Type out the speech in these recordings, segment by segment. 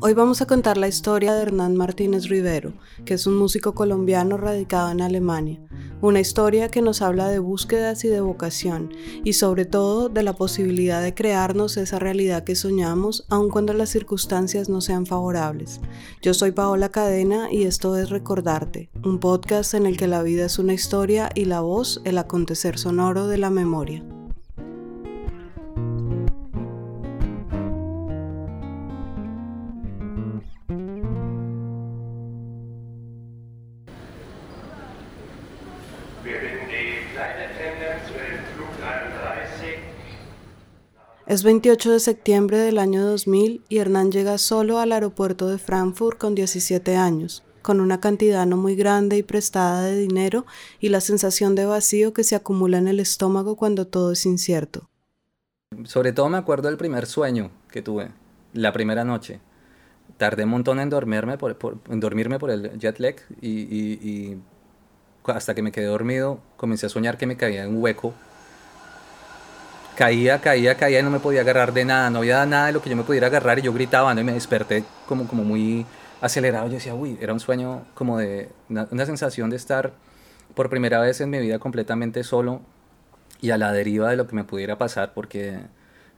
Hoy vamos a contar la historia de Hernán Martínez Rivero, que es un músico colombiano radicado en Alemania. Una historia que nos habla de búsquedas y de vocación, y sobre todo de la posibilidad de crearnos esa realidad que soñamos, aun cuando las circunstancias no sean favorables. Yo soy Paola Cadena y esto es Recordarte, un podcast en el que la vida es una historia y la voz el acontecer sonoro de la memoria. Es 28 de septiembre del año 2000 y Hernán llega solo al aeropuerto de Frankfurt con 17 años, con una cantidad no muy grande y prestada de dinero y la sensación de vacío que se acumula en el estómago cuando todo es incierto. Sobre todo me acuerdo del primer sueño que tuve, la primera noche. Tardé un montón en dormirme por, el jet lag y, y hasta que me quedé dormido comencé a soñar que me caía en un hueco caía, caía, caía y no me podía agarrar de nada, no había nada de lo que yo me pudiera agarrar y yo gritaba y me desperté como, como muy acelerado. Yo decía, uy, era un sueño como de una, sensación de estar por primera vez en mi vida completamente solo y a la deriva de lo que me pudiera pasar porque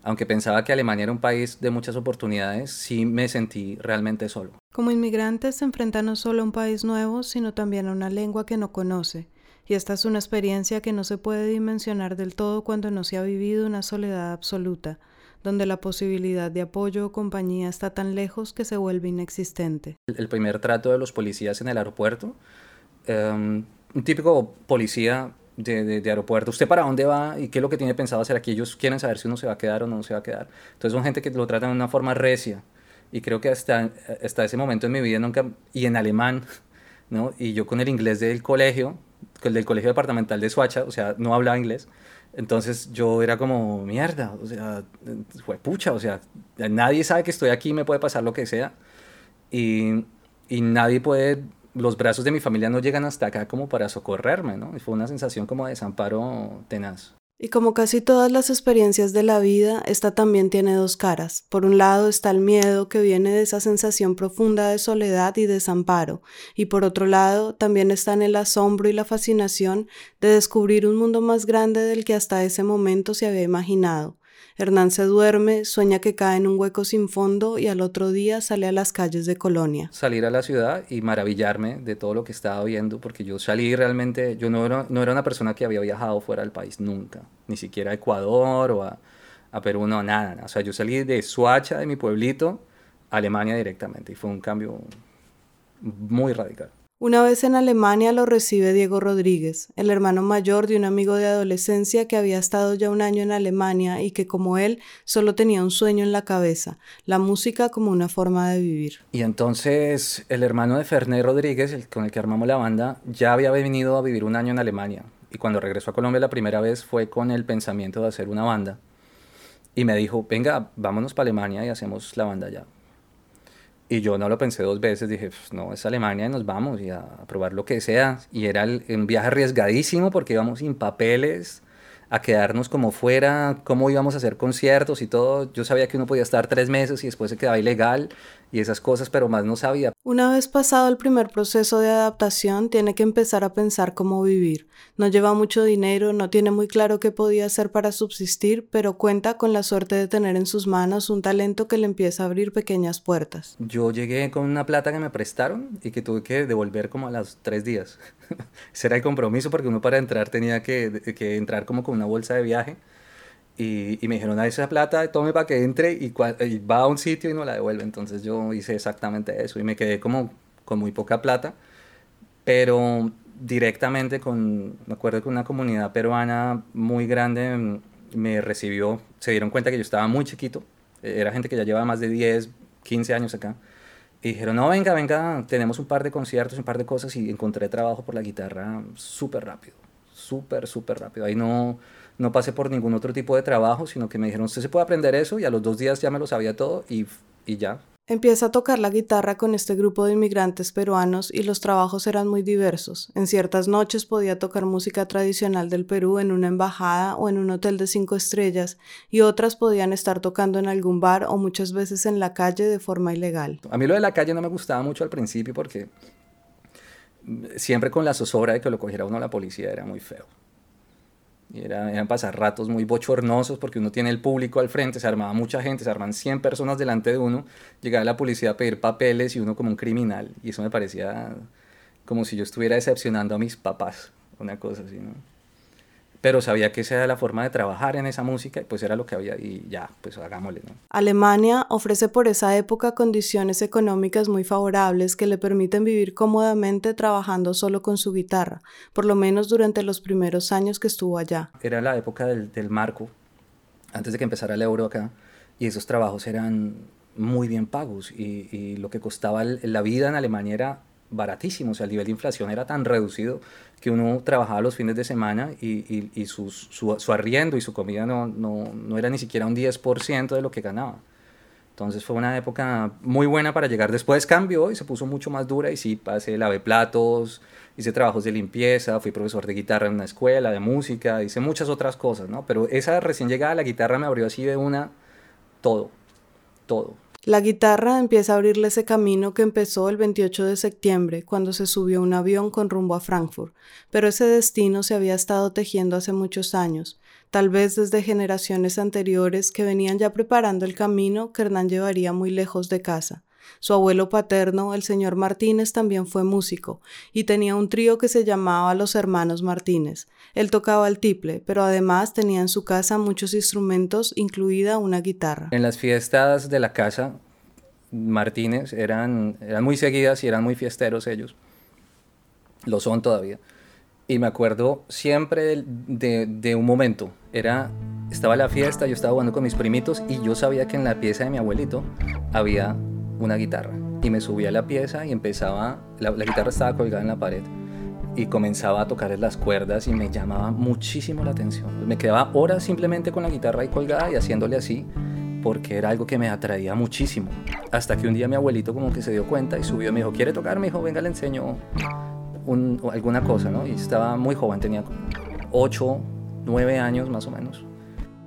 aunque pensaba que Alemania era un país de muchas oportunidades, sí me sentí realmente solo. Como inmigrante se enfrenta no solo a un país nuevo, sino también a una lengua que no conoce y esta es una experiencia que no se puede dimensionar del todo cuando no se ha vivido una soledad absoluta, donde la posibilidad de apoyo o compañía está tan lejos que se vuelve inexistente. El primer trato de los policías en el aeropuerto, em, un típico policía de, de, aeropuerto, ¿usted para dónde va y qué es lo que tiene pensado hacer aquí? Ellos quieren saber si uno se va a quedar o no se va a quedar. Entonces son gente que lo tratan de una forma recia y creo que hasta, hasta ese momento en mi vida nunca, y en alemán, ¿no? Y yo con el inglés del colegio, el del colegio departamental de Suacha, o sea, no hablaba inglés. Entonces yo era como, mierda, o sea, fue pucha, o sea, nadie sabe que estoy aquí, me puede pasar lo que sea. Y, y nadie puede, los brazos de mi familia no llegan hasta acá como para socorrerme, ¿no? Y fue una sensación como de desamparo tenaz. Y como casi todas las experiencias de la vida, esta también tiene dos caras. Por un lado está el miedo que viene de esa sensación profunda de soledad y desamparo, y por otro lado también están el asombro y la fascinación de descubrir un mundo más grande del que hasta ese momento se había imaginado, Hernán se duerme, sueña que cae en un hueco sin fondo y al otro día sale a las calles de Colonia. Salir a la ciudad y maravillarme de todo lo que estaba viendo, porque yo salí realmente, yo no era, no era una persona que había viajado fuera del país nunca, ni siquiera a Ecuador o a, Perú, no, nada, nada. O sea, yo salí de Suacha, de mi pueblito, a Alemania directamente y fue un cambio muy radical. Una vez en Alemania lo recibe Diego Rodríguez, el hermano mayor de un amigo de adolescencia que había estado ya un año en Alemania y que como él solo tenía un sueño en la cabeza, la música como una forma de vivir. Y entonces el hermano de Ferné Rodríguez, el con el que armamos la banda, ya había venido a vivir un año en Alemania. Y cuando regresó a Colombia la primera vez fue con el pensamiento de hacer una banda. Y me dijo, venga, vámonos para Alemania y hacemos la banda ya. Y yo no lo pensé dos veces, dije, pues, no, es Alemania y nos vamos y a, probar lo que sea. Y era un viaje arriesgadísimo porque íbamos sin papeles, a quedarnos como fuera, cómo íbamos a hacer conciertos y todo. Yo sabía que uno podía estar tres meses y después se quedaba ilegal y esas cosas, pero más no sabía. Una vez pasado el primer proceso de adaptación, tiene que empezar a pensar cómo vivir. No lleva mucho dinero, no tiene muy claro qué podía hacer para subsistir, pero cuenta con la suerte de tener en sus manos un talento que le empieza a abrir pequeñas puertas. Yo llegué con una plata que me prestaron y que tuve que devolver como a los tres días. Ese era el compromiso porque uno para entrar tenía que, que entrar como con una bolsa de viaje. Y, y, me dijeron, a esa plata, tome para que entre y, y, va a un sitio y no la devuelve. Entonces yo hice exactamente eso y me quedé como con muy poca plata, pero directamente con, me acuerdo que una comunidad peruana muy grande me recibió, se dieron cuenta que yo estaba muy chiquito, era gente que ya llevaba más de 10, 15 años acá, y dijeron, no, venga, venga, tenemos un par de conciertos, un par de cosas y encontré trabajo por la guitarra súper rápido, súper, súper rápido. Ahí no, no pasé por ningún otro tipo de trabajo, sino que me dijeron, usted se puede aprender eso y a los dos días ya me lo sabía todo y, y ya. Empieza a tocar la guitarra con este grupo de inmigrantes peruanos y los trabajos eran muy diversos. En ciertas noches podía tocar música tradicional del Perú en una embajada o en un hotel de cinco estrellas y otras podían estar tocando en algún bar o muchas veces en la calle de forma ilegal. A mí lo de la calle no me gustaba mucho al principio porque siempre con la zozobra de que lo cogiera uno la policía era muy feo. Y era, eran pasar ratos muy bochornosos porque uno tiene el público al frente, se armaba mucha gente, se arman 100 personas delante de uno, llegaba la policía a pedir papeles y uno como un criminal. Y eso me parecía como si yo estuviera decepcionando a mis papás, una cosa así, ¿no? Pero sabía que esa era la forma de trabajar en esa música y pues era lo que había y ya, pues hagámosle. ¿no? Alemania ofrece por esa época condiciones económicas muy favorables que le permiten vivir cómodamente trabajando solo con su guitarra, por lo menos durante los primeros años que estuvo allá. Era la época del, del marco, antes de que empezara el euro acá, y esos trabajos eran muy bien pagos y, y lo que costaba el, la vida en Alemania era baratísimo, o sea, el nivel de inflación era tan reducido que uno trabajaba los fines de semana y, y, su, su, arriendo y su comida no, no, no, era ni siquiera un 10% de lo que ganaba. Entonces fue una época muy buena para llegar. Después cambió y se puso mucho más dura y sí, pasé, lavé platos, hice trabajos de limpieza, fui profesor de guitarra en una escuela, de música, hice muchas otras cosas, ¿no? Pero esa recién llegada a la guitarra me abrió así de una todo, todo. La guitarra empieza a abrirle ese camino que empezó el 28 de septiembre, cuando se subió un avión con rumbo a Frankfurt, pero ese destino se había estado tejiendo hace muchos años, tal vez desde generaciones anteriores que venían ya preparando el camino que Hernán llevaría muy lejos de casa. Su abuelo paterno, el señor Martínez, también fue músico y tenía un trío que se llamaba Los Hermanos Martínez. Él tocaba el tiple, pero además tenía en su casa muchos instrumentos, incluida una guitarra. En las fiestas de la casa, Martínez eran, eran muy seguidas y eran muy fiesteros ellos. Lo son todavía. Y me acuerdo siempre de, de, un momento. Era, estaba la fiesta, yo estaba jugando con mis primitos y yo sabía que en la pieza de mi abuelito había una guitarra y me subía a la pieza y empezaba, la, guitarra estaba colgada en la pared y comenzaba a tocar las cuerdas y me llamaba muchísimo la atención. Me quedaba horas simplemente con la guitarra ahí colgada y haciéndole así porque era algo que me atraía muchísimo. Hasta que un día mi abuelito como que se dio cuenta y subió y me dijo, ¿quiere tocar? Me dijo, venga, le enseño un, alguna cosa, ¿no? Y estaba muy joven, tenía 8, 9 años más o menos.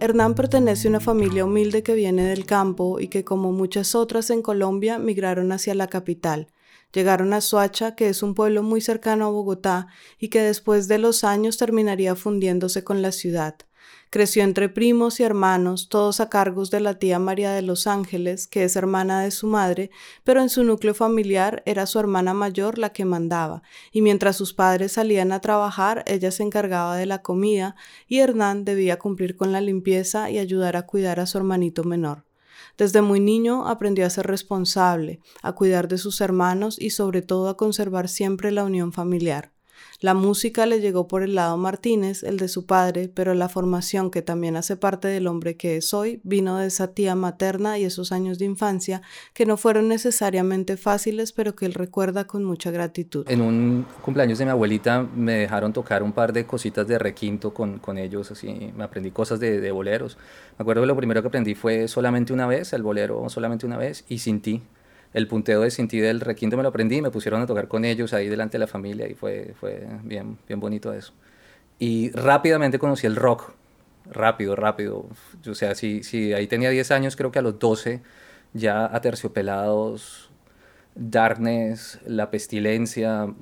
Hernán pertenece a una familia humilde que viene del campo y que como muchas otras en Colombia migraron hacia la capital. Llegaron a Soacha, que es un pueblo muy cercano a Bogotá y que después de los años terminaría fundiéndose con la ciudad. Creció entre primos y hermanos, todos a cargos de la tía María de los Ángeles, que es hermana de su madre, pero en su núcleo familiar era su hermana mayor la que mandaba, y mientras sus padres salían a trabajar, ella se encargaba de la comida, y Hernán debía cumplir con la limpieza y ayudar a cuidar a su hermanito menor. Desde muy niño aprendió a ser responsable, a cuidar de sus hermanos y sobre todo a conservar siempre la unión familiar. La música le llegó por el lado Martínez, el de su padre, pero la formación que también hace parte del hombre que es hoy vino de esa tía materna y esos años de infancia que no fueron necesariamente fáciles, pero que él recuerda con mucha gratitud. En un cumpleaños de mi abuelita me dejaron tocar un par de cositas de requinto con, con ellos, así me aprendí cosas de, de boleros. Me acuerdo que lo primero que aprendí fue solamente una vez, el bolero solamente una vez, y sin ti el punteo de Sinti del requinto me lo aprendí me pusieron a tocar con ellos ahí delante de la familia y fue, fue bien, bien bonito eso. Y rápidamente conocí el rock, rápido, rápido. O sea, si, si ahí tenía 10 años, creo que a los 12 ya Aterciopelados, Darkness, La Pestilencia,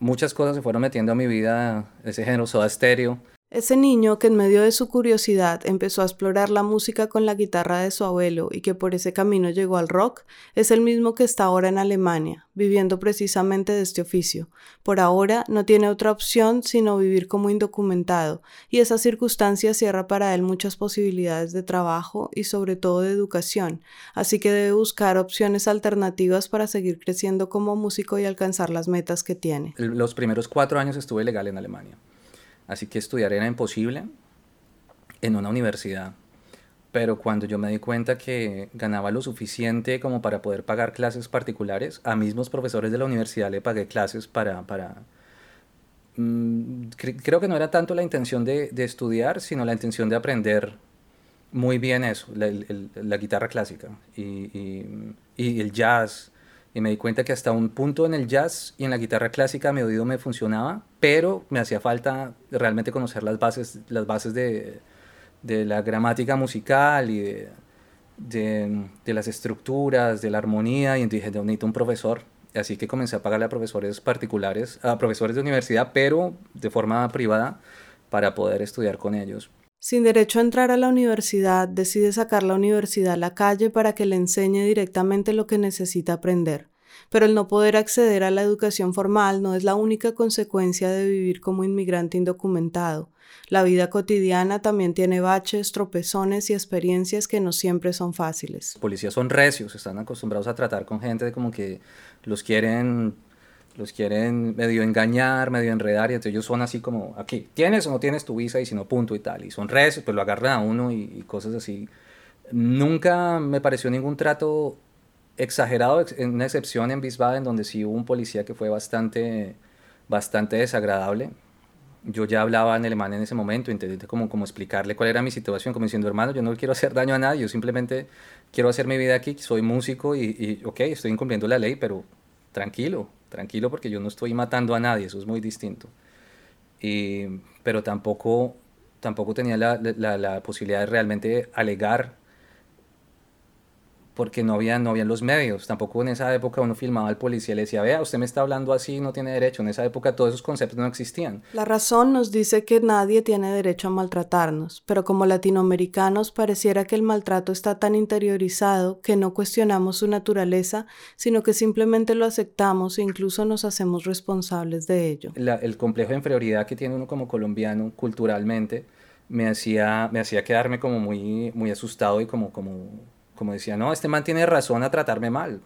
muchas cosas se fueron metiendo a mi vida, ese género Soda Stereo. Ese niño que en medio de su curiosidad empezó a explorar la música con la guitarra de su abuelo y que por ese camino llegó al rock, es el mismo que está ahora en Alemania, viviendo precisamente de este oficio. Por ahora no tiene otra opción sino vivir como indocumentado, y esa circunstancia cierra para él muchas posibilidades de trabajo y sobre todo de educación, así que debe buscar opciones alternativas para seguir creciendo como músico y alcanzar las metas que tiene. Los primeros cuatro años estuve legal en Alemania. Así que estudiar era imposible en una universidad. Pero cuando yo me di cuenta que ganaba lo suficiente como para poder pagar clases particulares, a mismos profesores de la universidad le pagué clases para, para, mm, creo que no era tanto la intención de, estudiar, sino la intención de aprender muy bien eso, la, guitarra clásica y, el jazz. Y me di cuenta que hasta un punto en el jazz y en la guitarra clásica mi oído me funcionaba, pero me hacía falta realmente conocer las bases, las bases de, de la gramática musical y de, de, las estructuras, de la armonía, y dije, necesito un profesor. Así que comencé a pagarle a profesores particulares, a profesores de universidad, pero de forma privada, para poder estudiar con ellos. Sin derecho a entrar a la universidad, decide sacar la universidad a la calle para que le enseñe directamente lo que necesita aprender. Pero el no poder acceder a la educación formal no es la única consecuencia de vivir como inmigrante indocumentado. La vida cotidiana también tiene baches, tropezones y experiencias que no siempre son fáciles. Los policías son recios, están acostumbrados a tratar con gente como que los quieren los quieren medio engañar, medio enredar, y entonces ellos son así como, aquí, ¿tienes o no tienes tu visa? Y si no, punto y tal. Y son recios, pues lo agarran a uno y, y cosas así. Nunca me pareció ningún trato exagerado, en una excepción en Wiesbaden, donde sí hubo un policía que fue bastante, bastante desagradable. Yo ya hablaba en alemán en ese momento, intenté como, como explicarle cuál era mi situación, como diciendo, hermano, yo no quiero hacer daño a nadie, yo simplemente quiero hacer mi vida aquí, soy músico y, y ok, estoy incumpliendo la ley, pero tranquilo, tranquilo porque yo no estoy matando a nadie, eso es muy distinto. Y, pero tampoco, tampoco tenía la, la, la posibilidad de realmente alegar porque no había, no habían los medios. Tampoco en esa época uno filmaba al policía y le decía, vea, usted me está hablando así, no tiene derecho. En esa época todos esos conceptos no existían. La razón nos dice que nadie tiene derecho a maltratarnos, pero como latinoamericanos pareciera que el maltrato está tan interiorizado que no cuestionamos su naturaleza, sino que simplemente lo aceptamos e incluso nos hacemos responsables de ello. el complejo de inferioridad que tiene uno como colombiano culturalmente me hacía, me hacía quedarme como muy, muy asustado y como... como como decía, no, este man tiene razón a tratarme mal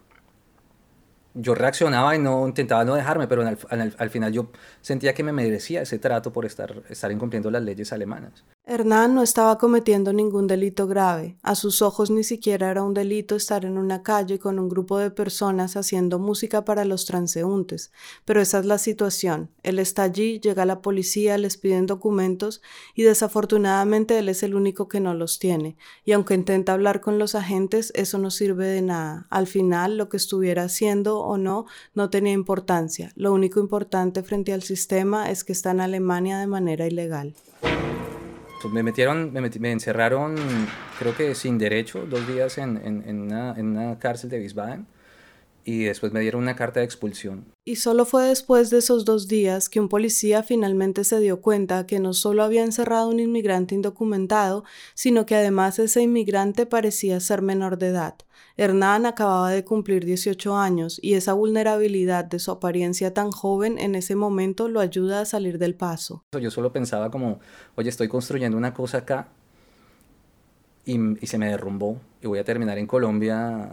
yo reaccionaba y no intentaba no dejarme, pero al, final yo sentía que me merecía ese trato por estar, estar incumpliendo las leyes alemanas. Hernán no estaba cometiendo ningún delito grave. A sus ojos ni siquiera era un delito estar en una calle con un grupo de personas haciendo música para los transeúntes. Pero esa es la situación. Él está allí, llega la policía, les piden documentos y desafortunadamente él es el único que no los tiene. Y aunque intenta hablar con los agentes, eso no sirve de nada. Al final, lo que estuviera haciendo o no no tenía importancia. Lo único importante frente al sistema es que está en Alemania de manera ilegal. Pues me metieron, me, encerraron, creo que sin derecho, dos días en, en, una, en una cárcel de Wiesbaden y después me dieron una carta de expulsión. Y solo fue después de esos dos días que un policía finalmente se dio cuenta que no solo había encerrado un inmigrante indocumentado, sino que además ese inmigrante parecía ser menor de edad. Hernán acababa de cumplir 18 años y esa vulnerabilidad de su apariencia tan joven en ese momento lo ayuda a salir del paso. Yo solo pensaba como, oye, estoy construyendo una cosa acá y, y se me derrumbó y voy a terminar en Colombia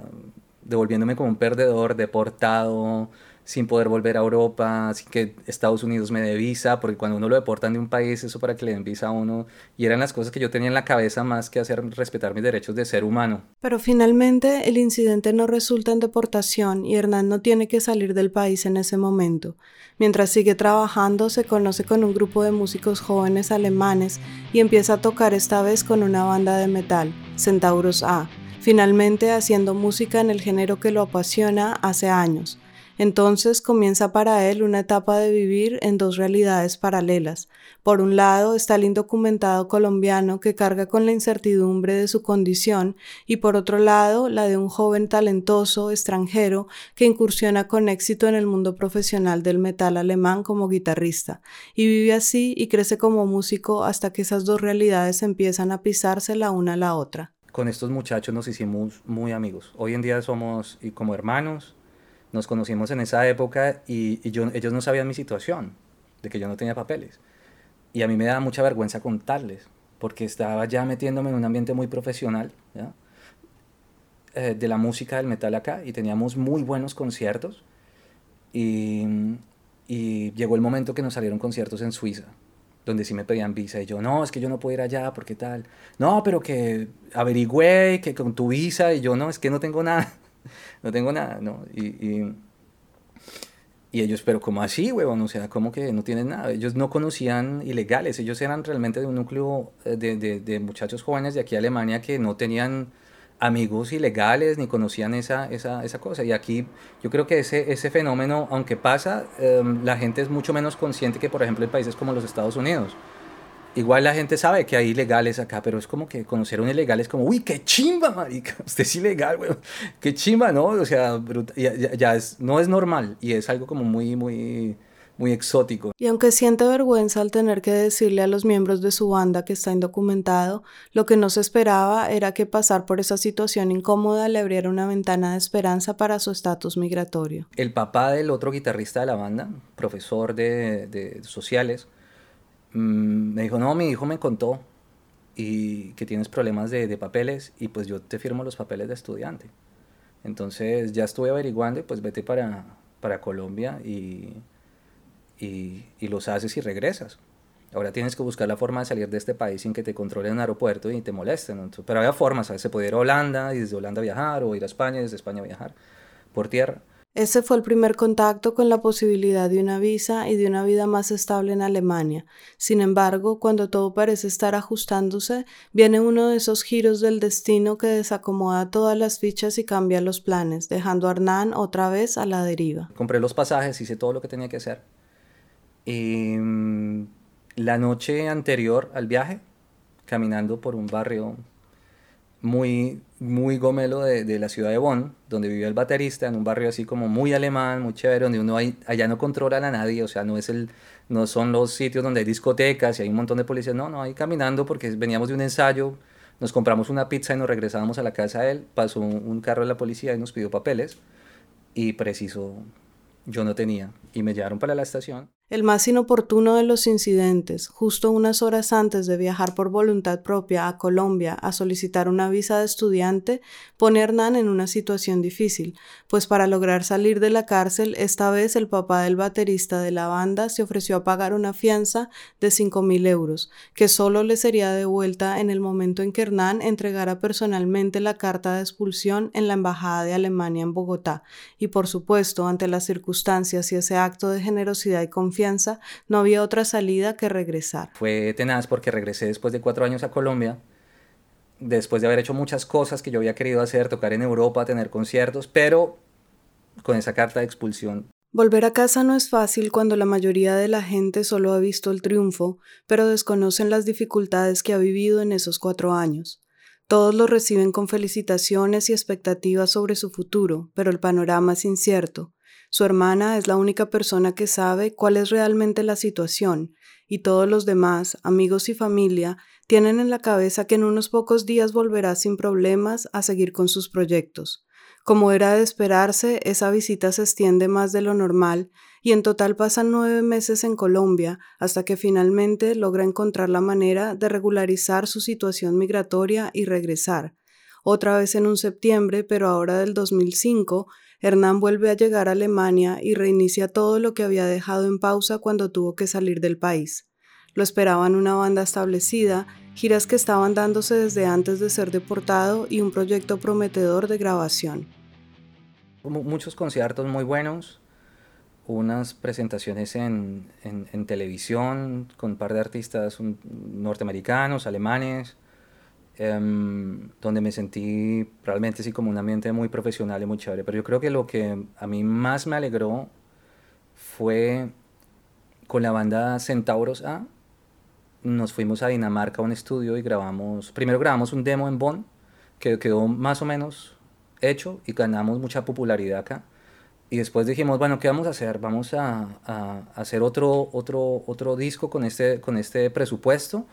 devolviéndome como un perdedor, deportado, sin poder volver a Europa, así que Estados Unidos me dé visa, porque cuando uno lo deportan de un país, eso para que le den visa a uno, y eran las cosas que yo tenía en la cabeza más que hacer respetar mis derechos de ser humano. Pero finalmente el incidente no resulta en deportación y Hernán no tiene que salir del país en ese momento. Mientras sigue trabajando, se conoce con un grupo de músicos jóvenes alemanes y empieza a tocar esta vez con una banda de metal, Centauros A, finalmente haciendo música en el género que lo apasiona hace años. Entonces comienza para él una etapa de vivir en dos realidades paralelas. Por un lado está el indocumentado colombiano que carga con la incertidumbre de su condición y por otro lado la de un joven talentoso extranjero que incursiona con éxito en el mundo profesional del metal alemán como guitarrista y vive así y crece como músico hasta que esas dos realidades empiezan a pisarse la una a la otra. Con estos muchachos nos hicimos muy amigos. Hoy en día somos como hermanos, nos conocimos en esa época y, yo, ellos no sabían mi situación, de que yo no tenía papeles. Y a mí me daba mucha vergüenza contarles, porque estaba ya metiéndome en un ambiente muy profesional eh, de la música del metal acá y teníamos muy buenos conciertos. Y, y llegó el momento que nos salieron conciertos en Suiza, donde sí me pedían visa y yo, no, es que yo no puedo ir allá, porque tal? No, pero que averigüé, que con tu visa y yo, no, es que no tengo nada no tengo nada, ¿no? Y, Y ellos, pero ¿cómo así, huevón? O sea, ¿cómo que no tienen nada? Ellos no conocían ilegales, ellos eran realmente de un núcleo eh, de, de, de muchachos jóvenes de aquí a Alemania que no tenían amigos ilegales ni conocían esa, esa, esa, cosa. Y aquí yo creo que ese, ese fenómeno, aunque pasa, em, la gente es mucho menos consciente que, por ejemplo, en países como los Estados Unidos. Igual la gente sabe que hay ilegales acá, pero es como que conocer a un ilegal es como, uy, qué chimba, marica, usted es ilegal, güey, qué chimba, ¿no? O sea, ya, ya, es, no es normal y es algo como muy, muy, muy exótico. Y aunque siente vergüenza al tener que decirle a los miembros de su banda que está indocumentado, lo que no se esperaba era que pasar por esa situación incómoda le abriera una ventana de esperanza para su estatus migratorio. El papá del otro guitarrista de la banda, profesor de, de sociales, Mm, me dijo, no, mi hijo me contó y que tienes problemas de, de, papeles y pues yo te firmo los papeles de estudiante. Entonces ya estuve averiguando y pues vete para, para Colombia y, y, y, los haces y regresas. Ahora tienes que buscar la forma de salir de este país sin que te controlen en un aeropuerto y te molesten. pero había formas, ¿sabes? Se podía ir a Holanda y desde Holanda viajar o ir a España y desde España viajar por tierra. Ese fue el primer contacto con la posibilidad de una visa y de una vida más estable en Alemania. Sin embargo, cuando todo parece estar ajustándose, viene uno de esos giros del destino que desacomoda todas las fichas y cambia los planes, dejando a Hernán otra vez a la deriva. Compré los pasajes, hice todo lo que tenía que hacer. Mm, la noche anterior al viaje, caminando por un barrio muy, muy gomelo de, de, la ciudad de Bonn, donde vivía el baterista, en un barrio así como muy alemán, muy chévere, donde uno hay, allá no controlan a nadie, o sea, no, es el, no son los sitios donde hay discotecas y hay un montón de policías, no, no, ahí caminando porque veníamos de un ensayo, nos compramos una pizza y nos regresábamos a la casa de él, pasó un, un carro de la policía y nos pidió papeles y preciso, yo no tenía, y me llevaron para la estación. El más inoportuno de los incidentes, justo unas horas antes de viajar por voluntad propia a Colombia a solicitar una visa de estudiante, pone a Hernán en una situación difícil, pues para lograr salir de la cárcel, esta vez el papá del baterista de la banda se ofreció a pagar una fianza de cinco mil euros, que solo le sería devuelta en el momento en que Hernán entregara personalmente la carta de expulsión en la Embajada de Alemania en Bogotá, y por supuesto, ante las circunstancias y ese acto de generosidad y confianza, no había otra salida que regresar. Fue tenaz porque regresé después de cuatro años a Colombia, después de haber hecho muchas cosas que yo había querido hacer, tocar en Europa, tener conciertos, pero con esa carta de expulsión. Volver a casa no es fácil cuando la mayoría de la gente solo ha visto el triunfo, pero desconocen las dificultades que ha vivido en esos cuatro años. Todos lo reciben con felicitaciones y expectativas sobre su futuro, pero el panorama es incierto. Su hermana es la única persona que sabe cuál es realmente la situación, y todos los demás, amigos y familia, tienen en la cabeza que en unos pocos días volverá sin problemas a seguir con sus proyectos. Como era de esperarse, esa visita se extiende más de lo normal y en total pasan nueve meses en Colombia hasta que finalmente logra encontrar la manera de regularizar su situación migratoria y regresar. Otra vez en un septiembre, pero ahora del 2005, Hernán vuelve a llegar a Alemania y reinicia todo lo que había dejado en pausa cuando tuvo que salir del país. Lo esperaban una banda establecida, giras que estaban dándose desde antes de ser deportado y un proyecto prometedor de grabación. Muchos conciertos muy buenos, unas presentaciones en, televisión con un par de artistas norteamericanos, alemanes, Em, donde me sentí realmente así como un ambiente muy profesional y muy chévere. Pero yo creo que lo que a mí más me alegró fue con la banda Centauros A. Nos fuimos a Dinamarca a un estudio y grabamos, primero grabamos un demo en Bonn, que quedó más o menos hecho y ganamos mucha popularidad acá. Y después dijimos, bueno, ¿qué vamos a hacer? Vamos a, a, hacer otro, otro, otro disco con este, con este presupuesto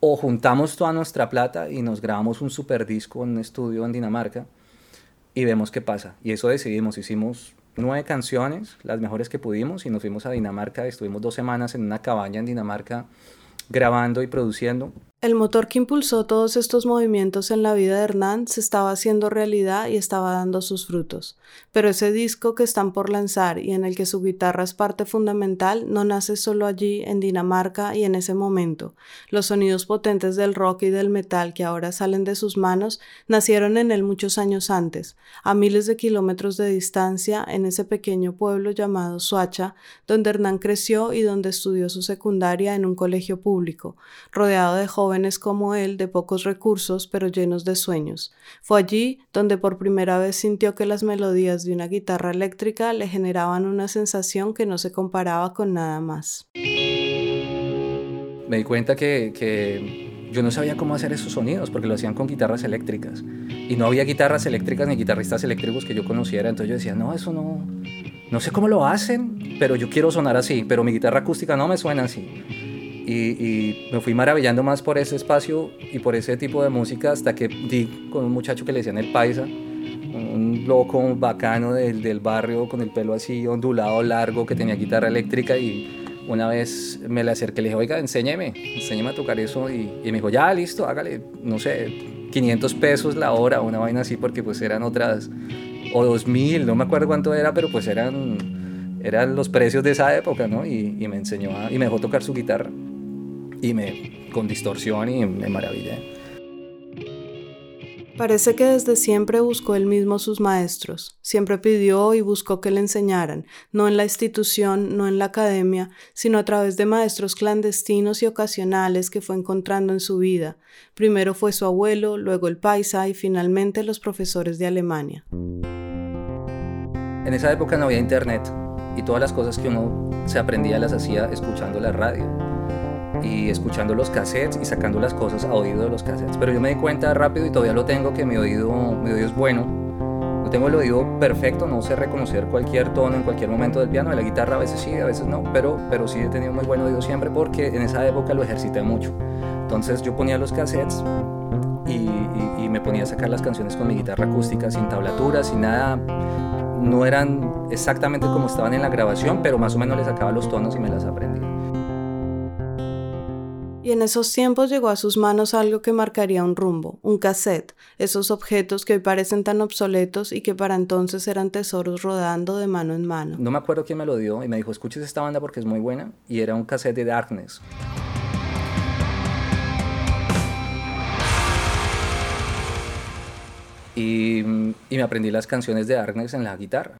o juntamos toda nuestra plata y nos grabamos un super disco en un estudio en Dinamarca y vemos qué pasa. Y eso decidimos, hicimos nueve canciones, las mejores que pudimos, y nos fuimos a Dinamarca, estuvimos dos semanas en una cabaña en Dinamarca grabando y produciendo. El motor que impulsó todos estos movimientos en la vida de Hernán se estaba haciendo realidad y estaba dando sus frutos. Pero ese disco que están por lanzar y en el que su guitarra es parte fundamental no nace solo allí, en Dinamarca y en ese momento. Los sonidos potentes del rock y del metal que ahora salen de sus manos nacieron en él muchos años antes, a miles de kilómetros de distancia, en ese pequeño pueblo llamado Suacha, donde Hernán creció y donde estudió su secundaria en un colegio público, rodeado de jóvenes jóvenes como él de pocos recursos pero llenos de sueños. Fue allí donde por primera vez sintió que las melodías de una guitarra eléctrica le generaban una sensación que no se comparaba con nada más. Me di cuenta que, yo no sabía cómo hacer esos sonidos porque lo hacían con guitarras eléctricas y no había guitarras eléctricas ni guitarristas eléctricos que yo conociera, entonces yo decía, no, eso no, no sé cómo lo hacen, pero yo quiero sonar así, pero mi guitarra acústica no me suena así y, me fui maravillando más por ese espacio y por ese tipo de música hasta que di con un muchacho que le decían el paisa, un loco bacano del, del barrio con el pelo así ondulado, largo, que tenía guitarra eléctrica y una vez me le acerqué y le dije, oiga, enséñeme, enséñeme a tocar eso y, y, me dijo, ya, listo, hágale, no sé, 500 pesos la hora, una vaina así, porque pues eran otras, o 2000, no me acuerdo cuánto era, pero pues eran, eran los precios de esa época, ¿no? Y, y me enseñó, a, y me dejó tocar su guitarra y me con distorsión y me maravillé. Parece que desde siempre buscó él mismo sus maestros, siempre pidió y buscó que le enseñaran, no en la institución, no en la academia, sino a través de maestros clandestinos y ocasionales que fue encontrando en su vida. Primero fue su abuelo, luego el paisa y finalmente los profesores de Alemania. En esa época no había internet y todas las cosas que uno se aprendía las hacía escuchando la radio y escuchando los cassettes y sacando las cosas a oído de los cassettes. Pero yo me di cuenta rápido y todavía lo tengo que mi oído, mi oído es bueno. No tengo el oído perfecto, no sé reconocer cualquier tono en cualquier momento del piano. De la guitarra a veces sí, a veces no, pero, pero sí he tenido muy buen oído siempre porque en esa época lo ejercité mucho. Entonces yo ponía los cassettes y, me ponía a sacar las canciones con mi guitarra acústica sin tablatura, sin nada. No eran exactamente como estaban en la grabación, pero más o menos le sacaba los tonos y me las aprendía. Y en esos tiempos llegó a sus manos algo que marcaría un rumbo, un cassette, esos objetos que hoy parecen tan obsoletos y que para entonces eran tesoros rodando de mano en mano. No me acuerdo quién me lo dio y me dijo, escuches esta banda porque es muy buena, y era un cassette de Darkness. Y, y me aprendí las canciones de Darkness en la guitarra.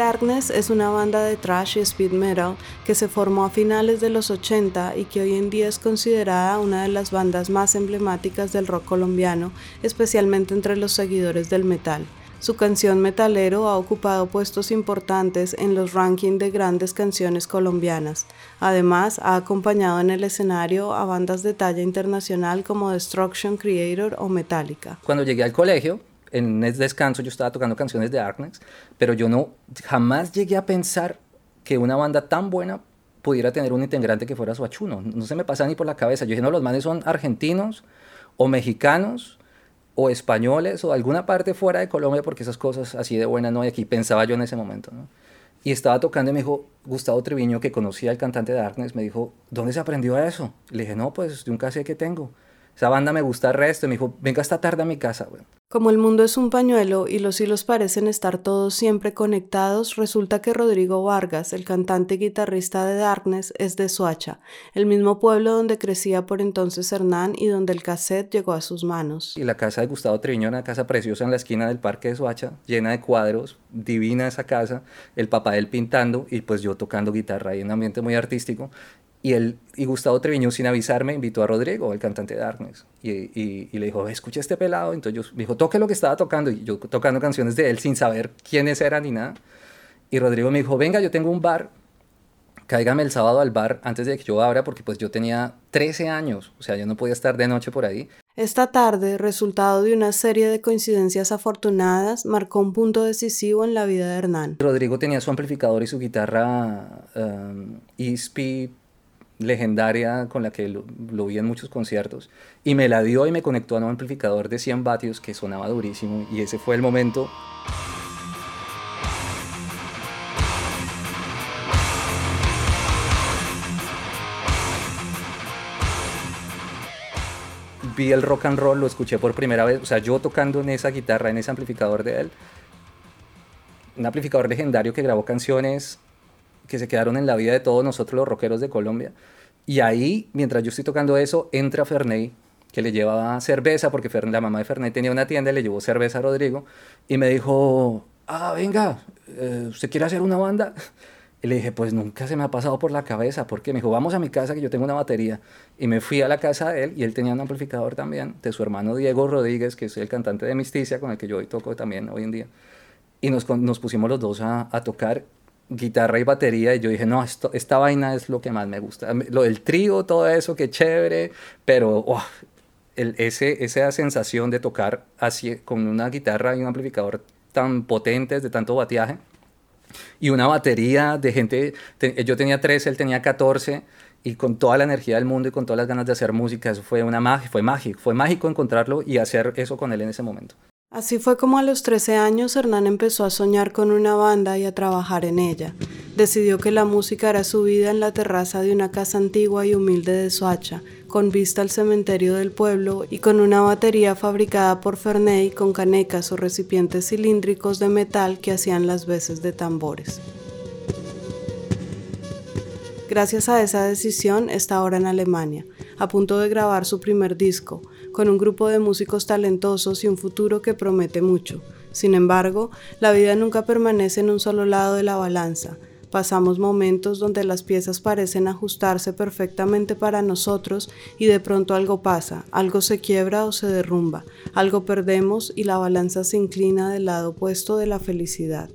Darkness es una banda de thrash y speed metal que se formó a finales de los 80 y que hoy en día es considerada una de las bandas más emblemáticas del rock colombiano, especialmente entre los seguidores del metal. Su canción Metalero ha ocupado puestos importantes en los rankings de grandes canciones colombianas. Además, ha acompañado en el escenario a bandas de talla internacional como Destruction Creator o Metallica. Cuando llegué al colegio, en el descanso yo estaba tocando canciones de Darkness, pero yo no jamás llegué a pensar que una banda tan buena pudiera tener un integrante que fuera suachuno. No se me pasa ni por la cabeza. Yo dije, no, los manes son argentinos o mexicanos o españoles o de alguna parte fuera de Colombia porque esas cosas así de buenas no hay aquí. Pensaba yo en ese momento. Y estaba tocando y me dijo, Gustavo Treviño, que conocía al cantante de Darkness, me dijo, ¿dónde se aprendió eso? Le dije, no, pues de un cassette que tengo esa banda me gusta el resto. Y me dijo, venga esta tarde a mi casa, güey. Como el mundo es un pañuelo y los hilos parecen estar todos siempre conectados, resulta que Rodrigo Vargas, el cantante y guitarrista de Darkness, es de Soacha, el mismo pueblo donde crecía por entonces Hernán y donde el cassette llegó a sus manos. Y la casa de Gustavo Triño, una casa preciosa en la esquina del parque de Soacha, llena de cuadros, divina esa casa, el papá de él pintando y pues yo tocando guitarra y un ambiente muy artístico. Y, él, y Gustavo Treviño, sin avisarme, invitó a Rodrigo, el cantante de Darkness, y, y, y le dijo, escucha este pelado. Entonces yo, me dijo, toque lo que estaba tocando. Y yo tocando canciones de él sin saber quiénes eran ni nada. Y Rodrigo me dijo, venga, yo tengo un bar, cáigame el sábado al bar antes de que yo abra, porque pues yo tenía 13 años, o sea, yo no podía estar de noche por ahí. Esta tarde, resultado de una serie de coincidencias afortunadas, marcó un punto decisivo en la vida de Hernán. Rodrigo tenía su amplificador y su guitarra um, ESP legendaria con la que lo, vi en muchos conciertos, y me la dio y me conectó a un amplificador de 100 vatios que sonaba durísimo, y ese fue el momento. Vi el rock and roll, lo escuché por primera vez, o sea, yo tocando en esa guitarra, en ese amplificador de él, un amplificador legendario que grabó canciones que se quedaron en la vida de todos nosotros los rockeros de Colombia. Y ahí, mientras yo estoy tocando eso, entra Ferney, que le llevaba cerveza, porque la mamá de Ferney tenía una tienda y le llevó cerveza a Rodrigo, y me dijo, ah, venga, eh, ¿usted quiere hacer una banda? Y le dije, pues nunca se me ha pasado por la cabeza, porque me dijo, vamos a mi casa que yo tengo una batería. Y me fui a la casa de él y él tenía un amplificador también, de su hermano Diego Rodríguez, que es el cantante de Misticia, con el que yo hoy toco también hoy en día. Y nos, nos pusimos los dos a, a, tocar guitarra y batería y yo dije, no, esto, esta vaina es lo que más me gusta. Lo del trío, todo eso, qué chévere, pero oh, ese, esa sensación de tocar así con una guitarra y un amplificador tan potentes, de tanto bateaje, y una batería de gente, yo tenía 13, él tenía 14, y con toda la energía del mundo y con todas las ganas de hacer música, eso fue una magia, fue mágico, fue mágico encontrarlo y hacer eso con él en ese momento. Así fue como a los 13 años Hernán empezó a soñar con una banda y a trabajar en ella. Decidió que la música era su vida en la terraza de una casa antigua y humilde de Soacha, con vista al cementerio del pueblo y con una batería fabricada por Ferney con canecas o recipientes cilíndricos de metal que hacían las veces de tambores. Gracias a esa decisión está ahora en Alemania, a punto de grabar su primer disco, con un grupo de músicos talentosos y un futuro que promete mucho. Sin embargo, la vida nunca permanece en un solo lado de la balanza. Pasamos momentos donde las piezas parecen ajustarse perfectamente para nosotros y de pronto algo pasa, algo se quiebra o se derrumba, algo perdemos y la balanza se inclina del lado opuesto de la felicidad.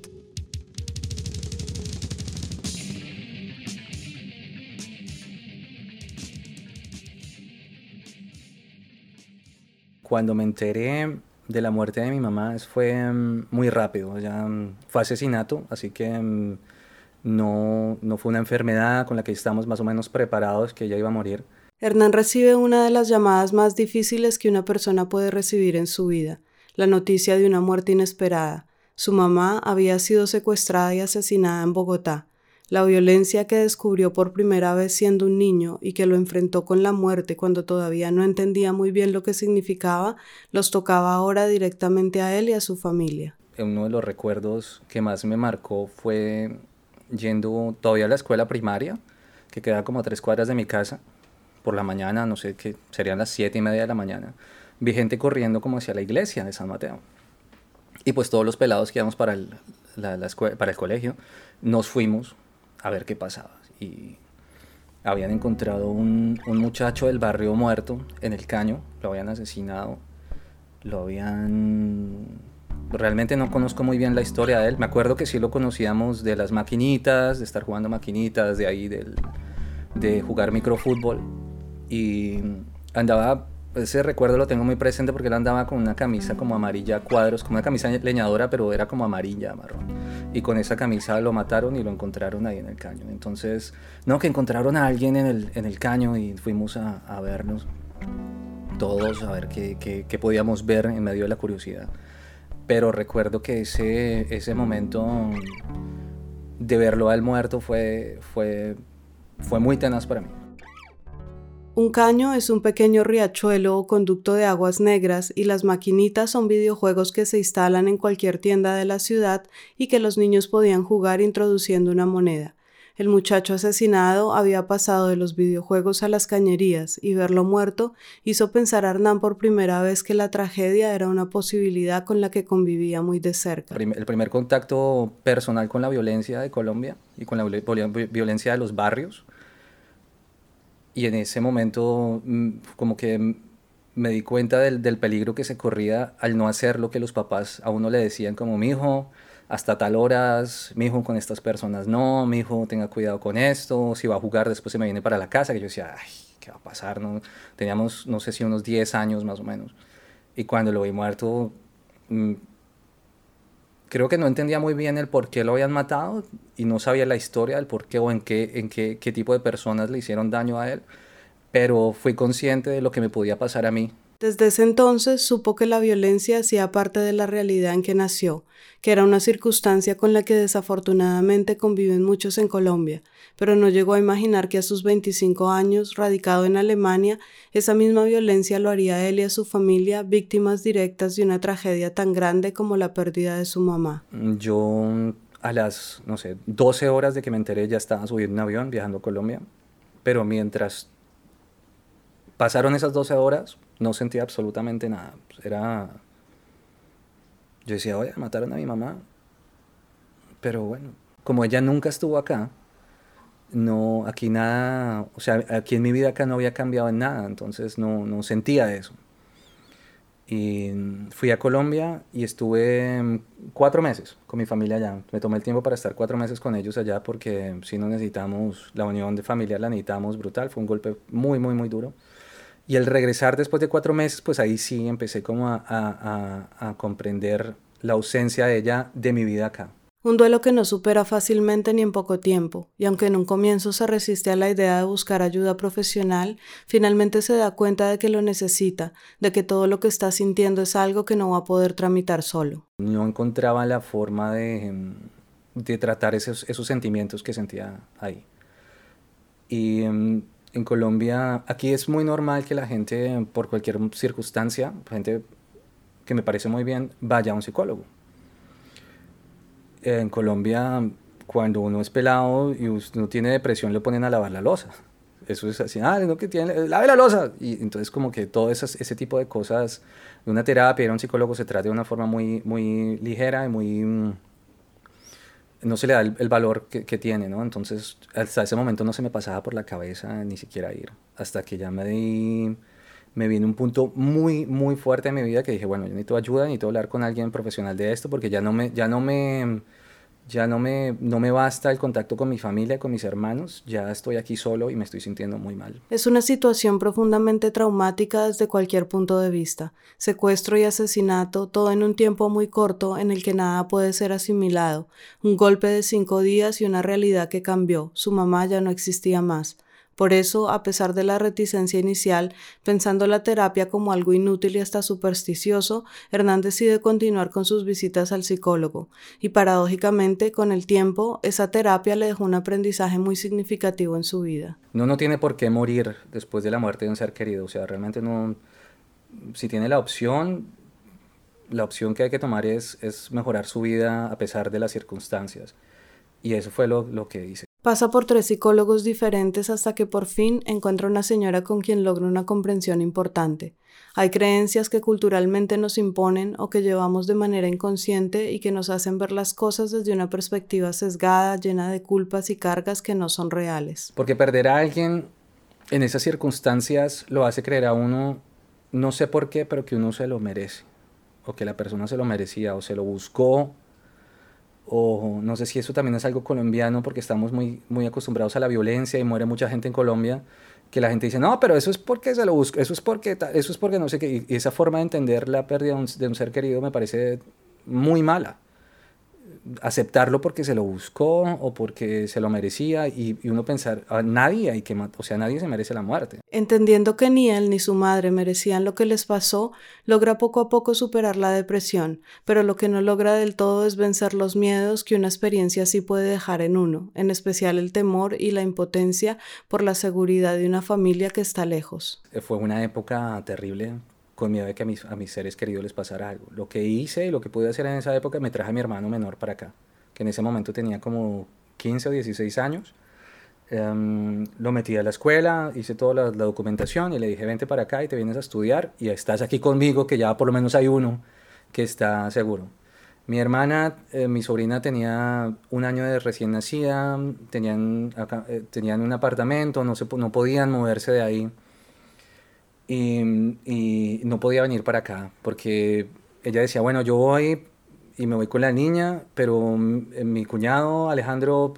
Cuando me enteré de la muerte de mi mamá fue mm, muy rápido, ya mm, fue asesinato, así que mm, no, no fue una enfermedad con la que estamos más o menos preparados que ella iba a morir. Hernán recibe una de las llamadas más difíciles que una persona puede recibir en su vida, la noticia de una muerte inesperada. Su mamá había sido secuestrada y asesinada en Bogotá. La violencia que descubrió por primera vez siendo un niño y que lo enfrentó con la muerte cuando todavía no entendía muy bien lo que significaba, los tocaba ahora directamente a él y a su familia. Uno de los recuerdos que más me marcó fue yendo todavía a la escuela primaria, que queda como a tres cuadras de mi casa, por la mañana, no sé qué, serían las siete y media de la mañana, vi gente corriendo como hacia la iglesia de San Mateo. Y pues todos los pelados que íbamos para el, para el colegio, nos fuimos a ver qué pasaba. Y habían encontrado un, un, muchacho del barrio muerto en el caño, lo habían asesinado, lo habían... Realmente no conozco muy bien la historia de él, me acuerdo que sí lo conocíamos de las maquinitas, de estar jugando maquinitas, de ahí del, de jugar microfútbol y andaba ese recuerdo lo tengo muy presente porque él andaba con una camisa como amarilla cuadros, como una camisa leñadora, pero era como amarilla, marrón. Y con esa camisa lo mataron y lo encontraron ahí en el caño. Entonces, no, que encontraron a alguien en el, en el caño y fuimos a, a vernos todos, a ver qué, qué, qué, podíamos ver en medio de la curiosidad. Pero recuerdo que ese, ese momento de verlo al muerto fue, fue, fue muy tenaz para mí. Un caño es un pequeño riachuelo o conducto de aguas negras y las maquinitas son videojuegos que se instalan en cualquier tienda de la ciudad y que los niños podían jugar introduciendo una moneda. El muchacho asesinado había pasado de los videojuegos a las cañerías y verlo muerto hizo pensar a Hernán por primera vez que la tragedia era una posibilidad con la que convivía muy de cerca. El primer contacto personal con la violencia de Colombia y con la violencia de los barrios y en ese momento mm, como que me di cuenta del, del, peligro que se corría al no hacer lo que los papás a uno le decían como mi hijo hasta tal horas, mi hijo con estas personas no, mi hijo tenga cuidado con esto, si va a jugar después se me viene para la casa, que yo decía, ay, ¿qué va a pasar? No? Teníamos, no sé si unos 10 años más o menos. Y cuando lo vi muerto, mm, creo que no entendía muy bien el por qué lo habían matado y no sabía la historia del por qué o en qué, en qué, qué tipo de personas le hicieron daño a él, pero fui consciente de lo que me podía pasar a mí Desde ese entonces supo que la violencia hacía parte de la realidad en que nació, que era una circunstancia con la que desafortunadamente conviven muchos en Colombia, pero no llegó a imaginar que a sus 25 años, radicado en Alemania, esa misma violencia lo haría a él y a su familia víctimas directas de una tragedia tan grande como la pérdida de su mamá. Yo a las, no sé, 12 horas de que me enteré ya estaba subiendo un avión viajando a Colombia, pero mientras pasaron esas 12 horas, no sentía absolutamente nada. Era. Yo decía, oye, mataron a mi mamá. Pero bueno, como ella nunca estuvo acá, no, aquí nada, o sea, aquí en mi vida acá no había cambiado en nada, entonces no, no sentía eso. Y fui a Colombia y estuve cuatro meses con mi familia allá. Me tomé el tiempo para estar cuatro meses con ellos allá porque si no necesitamos, la unión de familia la necesitamos brutal. Fue un golpe muy, muy, muy duro. Y el regresar después de cuatro meses, pues ahí sí empecé como a, a, a, comprender la ausencia de ella de mi vida acá. Un duelo que no supera fácilmente ni en poco tiempo, y aunque en un comienzo se resiste a la idea de buscar ayuda profesional, finalmente se da cuenta de que lo necesita, de que todo lo que está sintiendo es algo que no va a poder tramitar solo. No encontraba la forma de, de tratar esos, esos sentimientos que sentía ahí. Y em, en Colombia, aquí es muy normal que la gente, por cualquier circunstancia, gente que me parece muy bien, vaya a un psicólogo. En Colombia, cuando uno es pelado y uno tiene depresión, le ponen a lavar la losa. Eso es así, ah, no que tiene, lave la losa. Y entonces como que todo ese tipo de cosas, una terapia, un psicólogo se trata de una forma muy, muy ligera y muy mm, no se le da el, valor que, tiene, ¿no? Entonces, hasta ese momento no se me pasaba por la cabeza ni siquiera ir. Hasta que ya me di, me vino un punto muy, muy fuerte en mi vida que dije, bueno, yo necesito ayuda, necesito hablar con alguien profesional de esto porque ya no me, ya no me, ya no me, no me basta el contacto con mi familia, con mis hermanos, ya estoy aquí solo y me estoy sintiendo muy mal. Es una situación profundamente traumática desde cualquier punto de vista. Secuestro y asesinato, todo en un tiempo muy corto en el que nada puede ser asimilado. Un golpe de cinco días y una realidad que cambió. Su mamá ya no existía más. Por eso, a pesar de la reticencia inicial, pensando la terapia como algo inútil y hasta supersticioso, Hernán decide continuar con sus visitas al psicólogo, y paradójicamente, con el tiempo, esa terapia le dejó un aprendizaje muy significativo en su vida. No, no tiene por qué morir después de la muerte de un ser querido, o sea, realmente no, si tiene la opción, la opción que hay que tomar es, mejorar su vida a pesar de las circunstancias. Y eso fue lo, lo que hice. Pasa por tres psicólogos diferentes hasta que por fin encuentra una señora con quien logra una comprensión importante. Hay creencias que culturalmente nos imponen o que llevamos de manera inconsciente y que nos hacen ver las cosas desde una perspectiva sesgada, llena de culpas y cargas que no son reales. Porque perder a alguien en esas circunstancias lo hace creer a uno, no sé por qué, pero que uno se lo merece, o que la persona se lo merecía, o se lo buscó, o no sé si eso también es algo colombiano porque estamos muy, muy acostumbrados a la violencia y muere mucha gente en Colombia, que la gente dice, no, pero eso es porque se lo busca, eso es porque, eso es porque no sé qué, y esa forma de entender la pérdida de un ser querido me parece muy mala aceptarlo porque se lo buscó o porque se lo merecía y, uno pensar, a ah, nadie hay que o sea, nadie se merece la muerte. Entendiendo que ni él ni su madre merecían lo que les pasó, logra poco a poco superar la depresión, pero lo que no logra del todo es vencer los miedos que una experiencia así puede dejar en uno, en especial el temor y la impotencia por la seguridad de una familia que está lejos. Fue una época terrible con miedo de que a mis, a mis seres queridos les pasara algo. Lo que hice y lo que pude hacer en esa época, me traje a mi hermano menor para acá, que en ese momento tenía como 15 o 16 años. Em, lo metí a la escuela, hice toda la, documentación y le dije, vente para acá y te vienes a estudiar y estás aquí conmigo, que ya por lo menos hay uno que está seguro. Mi hermana, eh, mi sobrina tenía un año de recién nacida, tenían, eh, tenían un apartamento, no, se, no podían moverse de ahí y, no podía venir para acá porque ella decía, bueno, yo voy y me voy con la niña, pero mi cuñado Alejandro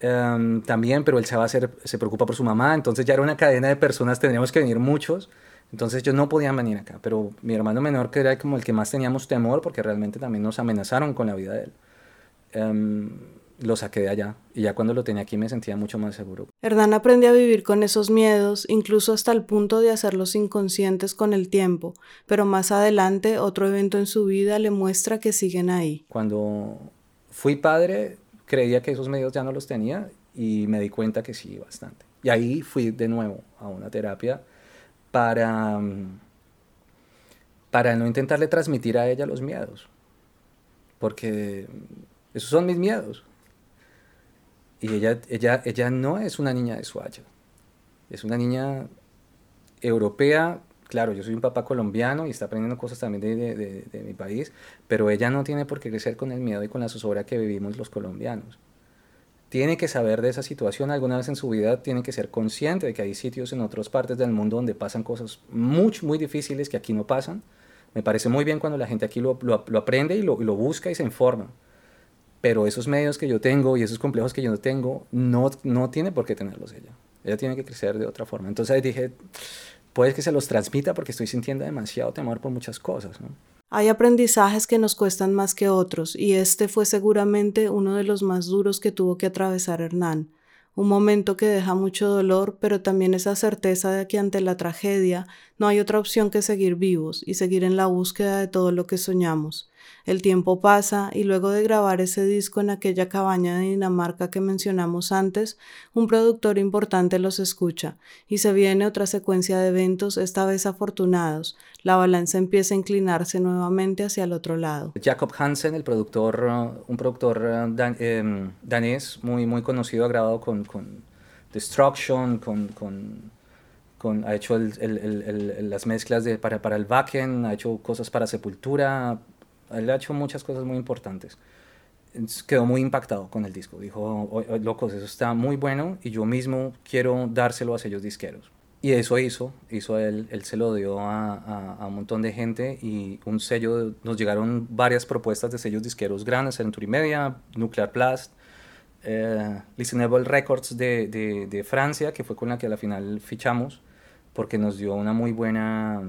em, también, pero él se va a hacer, se preocupa por su mamá, entonces ya era una cadena de personas, tendríamos que venir muchos, entonces ellos no podían venir acá, pero mi hermano menor que era como el que más teníamos temor porque realmente también nos amenazaron con la vida de él. Em, lo saqué de allá y ya cuando lo tenía aquí me sentía mucho más seguro. Hernán aprendió a vivir con esos miedos, incluso hasta el punto de hacerlos inconscientes con el tiempo, pero más adelante otro evento en su vida le muestra que siguen ahí. Cuando fui padre creía que esos medios ya no los tenía y me di cuenta que sí, bastante. Y ahí fui de nuevo a una terapia para, para no intentarle transmitir a ella los miedos, porque esos son mis miedos. Y ella, ella, ella no es una niña de Suacha, es una niña europea. Claro, yo soy un papá colombiano y está aprendiendo cosas también de, de, de, mi país, pero ella no tiene por qué crecer con el miedo y con la zozobra que vivimos los colombianos. Tiene que saber de esa situación alguna vez en su vida, tiene que ser consciente de que hay sitios en otras partes del mundo donde pasan cosas muy, muy difíciles que aquí no pasan. Me parece muy bien cuando la gente aquí lo, lo, lo aprende y lo, y lo busca y se informa pero esos medios que yo tengo y esos complejos que yo no tengo, no, no tiene por qué tenerlos ella. Ella tiene que crecer de otra forma. Entonces dije, puede que se los transmita porque estoy sintiendo demasiado temor por muchas cosas. Hay aprendizajes que nos cuestan más que otros y este fue seguramente uno de los más duros que tuvo que atravesar Hernán. Un momento que deja mucho dolor, pero también esa certeza de que ante la tragedia no hay otra opción que seguir vivos y seguir en la búsqueda de todo lo que soñamos. El tiempo pasa y luego de grabar ese disco en aquella cabaña de Dinamarca que mencionamos antes, un productor importante los escucha y se viene otra secuencia de eventos, esta vez afortunados. La balanza empieza a inclinarse nuevamente hacia el otro lado. Jacob Hansen, el productor, uh, un productor uh, dan, eh, danés muy, muy conocido, ha grabado con, con Destruction, con, con con, ha hecho el, el, el, las mezclas de, para, para el Wacken, ha hecho cosas para Sepultura, él ha hecho muchas cosas muy importantes. Quedó muy impactado con el disco. Dijo, locos, eso está muy bueno y yo mismo quiero dárselo a sellos disqueros. Y eso hizo, hizo él, él se lo dio a, a, a, un montón de gente y un sello, nos llegaron varias propuestas de sellos disqueros grandes, Century Media, Nuclear Blast, eh, Listenable Records de, de, de, Francia, que fue con la que a la final fichamos, porque nos dio una muy buena,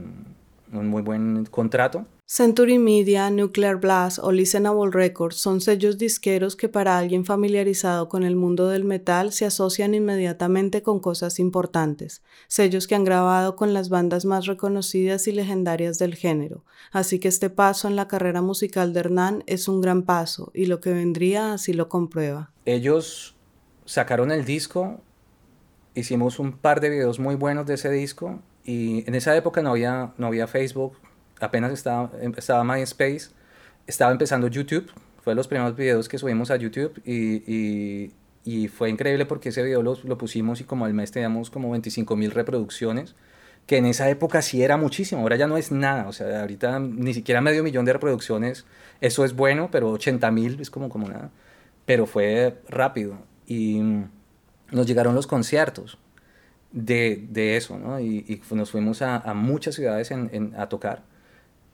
un muy buen contrato Century Media, Nuclear Blast o Listenable Records son sellos disqueros que para alguien familiarizado con el mundo del metal se asocian inmediatamente con cosas importantes, sellos que han grabado con las bandas más reconocidas y legendarias del género, así que este paso en la carrera musical de Hernán es un gran paso y lo que vendría así lo comprueba. Ellos sacaron el disco, hicimos un par de videos muy buenos de ese disco y en esa época no había, no había Facebook, apenas estaba, estaba MySpace, estaba empezando YouTube, fue de los primeros videos que subimos a YouTube y, y, y fue increíble porque ese video lo, lo, pusimos y como al mes teníamos como 25 mil reproducciones, que en esa época sí era muchísimo, ahora ya no es nada, o sea, ahorita ni siquiera medio millón de reproducciones, eso es bueno, pero 80 mil es como, como nada, pero fue rápido y nos llegaron los conciertos de, de eso, ¿no? Y, y, nos fuimos a, a muchas ciudades en, en, a tocar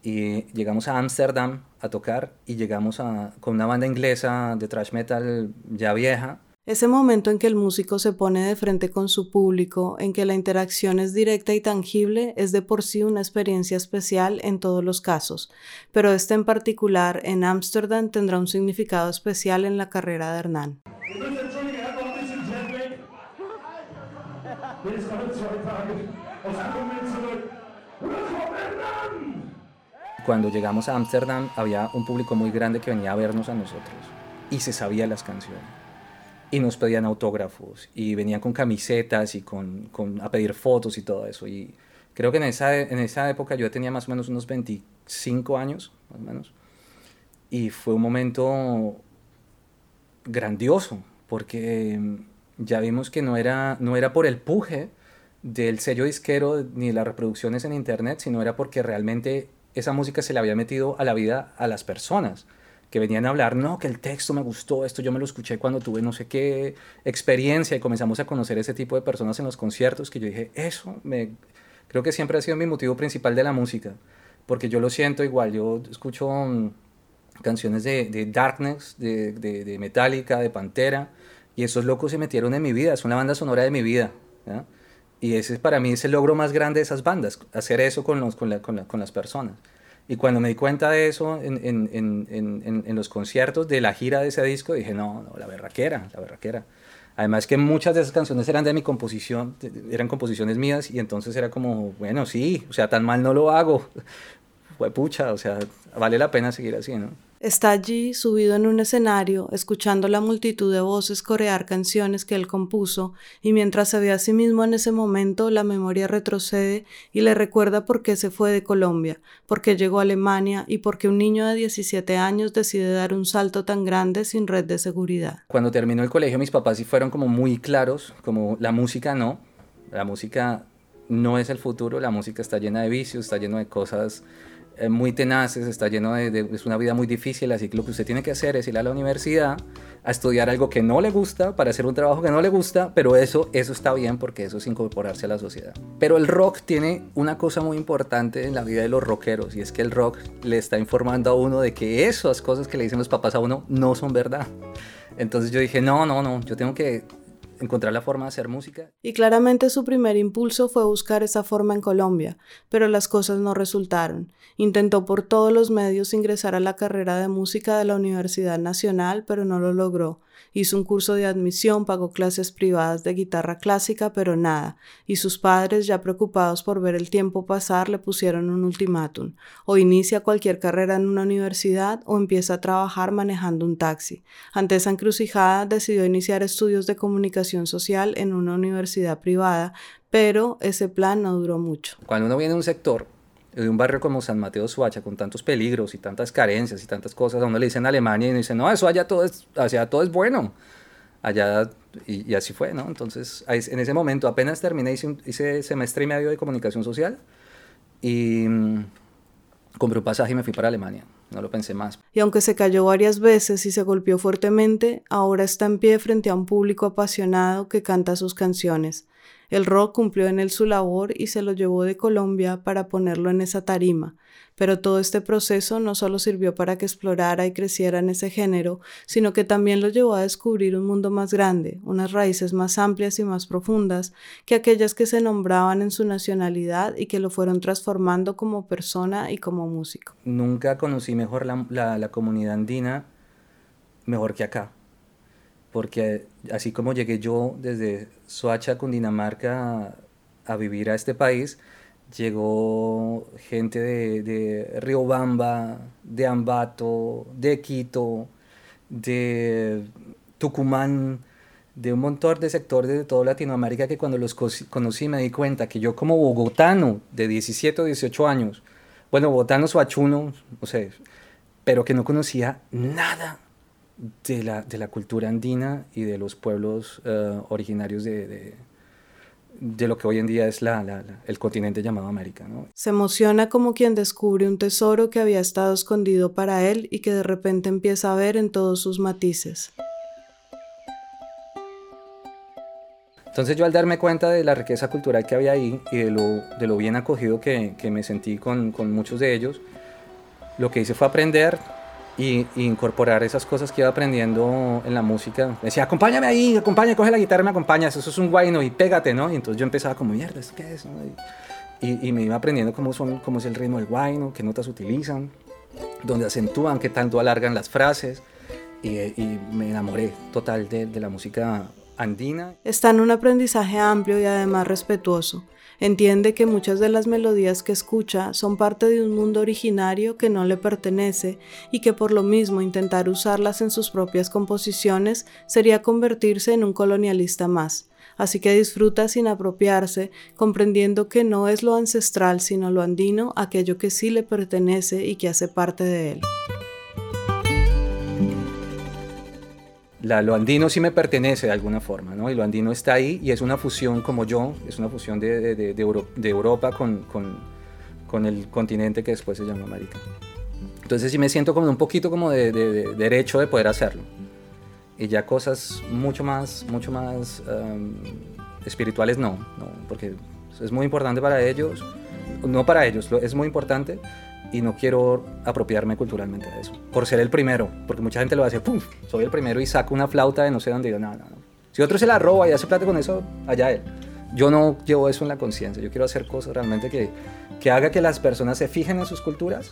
y llegamos a Ámsterdam a tocar y llegamos a, con una banda inglesa de thrash metal ya vieja. Ese momento en que el músico se pone de frente con su público, en que la interacción es directa y tangible, es de por sí una experiencia especial en todos los casos, pero este en particular en Ámsterdam tendrá un significado especial en la carrera de Hernán. Cuando llegamos a Ámsterdam había un público muy grande que venía a vernos a nosotros y se sabía las canciones. Y nos pedían autógrafos y venían con camisetas y con, con, a pedir fotos y todo eso. Y creo que en esa, en esa época yo tenía más o menos unos 25 años, más o menos. Y fue un momento grandioso porque ya vimos que no era, no era por el puje del sello disquero ni las reproducciones en internet, sino era porque realmente esa música se le había metido a la vida a las personas que venían a hablar, no, que el texto me gustó, esto yo me lo escuché cuando tuve no sé qué experiencia y comenzamos a conocer ese tipo de personas en los conciertos que yo dije, eso me creo que siempre ha sido mi motivo principal de la música, porque yo lo siento igual, yo escucho um, canciones de, de Darkness, de, de, Metallica, de Pantera, y esos locos se metieron en mi vida, es una banda sonora de mi vida. Y ese para mí es el logro más grande de esas bandas, hacer eso con, los, con, la, con, la, con las personas. Y cuando me di cuenta de eso en, en, en, en, los conciertos de la gira de ese disco, dije, no, no, la berraquera, la berraquera. Además que muchas de esas canciones eran de mi composición, eran composiciones mías y entonces era como, bueno, sí, o sea, tan mal no lo hago. Fue pucha, o sea, vale la pena seguir así, ¿no? Está allí, subido en un escenario, escuchando la multitud de voces corear canciones que él compuso, y mientras se ve a sí mismo en ese momento, la memoria retrocede y le recuerda por qué se fue de Colombia, por qué llegó a Alemania y por qué un niño de 17 años decide dar un salto tan grande sin red de seguridad. Cuando terminó el colegio, mis papás sí fueron como muy claros, como la música no, la música no es el futuro, la música está llena de vicios, está llena de cosas eh, muy tenaces, está lleno de, es una vida muy difícil, así que lo que usted tiene que hacer es ir a la universidad a estudiar algo que no le gusta para hacer un trabajo que no le gusta, pero eso eso está bien porque eso es incorporarse a la sociedad. Pero el rock tiene una cosa muy importante en la vida de los rockeros y es que el rock le está informando a uno de que esas cosas que le dicen los papás a uno no son verdad. Entonces yo dije, no, no, no, yo tengo que encontrar la forma de hacer música. Y claramente su primer impulso fue buscar esa forma en Colombia, pero las cosas no resultaron. Intentó por todos los medios ingresar a la carrera de música de la Universidad Nacional, pero no lo logró. Hizo un curso de admisión, pagó clases privadas de guitarra clásica, pero nada, y sus padres, ya preocupados por ver el tiempo pasar, le pusieron un ultimátum. O inicia cualquier carrera en una universidad o empieza a trabajar manejando un taxi. Ante esa encrucijada, decidió iniciar estudios de comunicación social en una universidad privada, pero ese plan no duró mucho. Cuando uno viene de un sector de un barrio como San Mateo Suacha, con tantos peligros y tantas carencias y tantas cosas, a uno le dicen Alemania y uno dice, no, eso allá todo es, allá todo es bueno. Allá, y, así fue, ¿no? Entonces, en ese momento apenas terminé, hice, hice semestre y medio de comunicación social y mm, compré un pasaje y me fui para Alemania. No lo pensé más. Y aunque se cayó varias veces y se golpeó fuertemente, ahora está en pie frente a un público apasionado que canta sus canciones. El rock cumplió en él su labor y se lo llevó de Colombia para ponerlo en esa tarima, pero todo este proceso no solo sirvió para que explorara y creciera en ese género, sino que también lo llevó a descubrir un mundo más grande, unas raíces más amplias y más profundas que aquellas que se nombraban en su nacionalidad y que lo fueron transformando como persona y como músico. Nunca conocí mejor la, comunidad andina mejor que acá porque así como llegué yo desde Soacha, Cundinamarca, a, a vivir a este país, llegó gente de, de Riobamba, de Ambato, de Quito, de Tucumán, de un montón de sectores de toda Latinoamérica que cuando los conocí me di cuenta que yo como bogotano de 17 o 18 años, bueno, bogotano soachuno, o sea, pero que no conocía nada de la, de la cultura andina y de los pueblos uh, originarios de, de, de, lo que hoy en día es la, la, el continente llamado América. ¿no? Se emociona como quien descubre un tesoro que había estado escondido para él y que de repente empieza a ver en todos sus matices. Entonces yo al darme cuenta de la riqueza cultural que había ahí y de lo, de lo bien acogido que, que me sentí con, con muchos de ellos, lo que hice fue aprender y, incorporar esas cosas que iba aprendiendo en la música. Decía, acompáñame ahí, acompáñame, coge la guitarra y me acompañas, eso es un guayno y pégate, ¿no? Y entonces yo empezaba como, mierda, ¿esto qué es? Y, y, me iba aprendiendo cómo, son, cómo es el ritmo del guayno, qué notas utilizan, dónde acentúan, qué tanto alargan las frases. Y, y me enamoré total de, de la música andina. Está en un aprendizaje amplio y además respetuoso. Entiende que muchas de las melodías que escucha son parte de un mundo originario que no le pertenece y que por lo mismo intentar usarlas en sus propias composiciones sería convertirse en un colonialista más. Así que disfruta sin apropiarse, comprendiendo que no es lo ancestral sino lo andino aquello que sí le pertenece y que hace parte de él. Lo andino sí me pertenece de alguna forma, ¿no? Y lo andino está ahí y es una fusión como yo, es una fusión de, Europa con, el continente que después se llama América. Entonces sí me siento como un poquito como de, derecho de poder hacerlo. Y ya cosas mucho más, mucho más um, espirituales no, no, porque es muy importante para ellos, no para ellos, es muy importante, y no quiero apropiarme culturalmente de eso, por ser el primero, porque mucha gente lo hace, ¡pum! Soy el primero y saco una flauta de no sé dónde, yo, no, no, no. Si otro se la roba y hace plata con eso, allá él. yo no llevo eso en la conciencia, yo quiero hacer cosas realmente que, que haga que las personas se fijen en sus culturas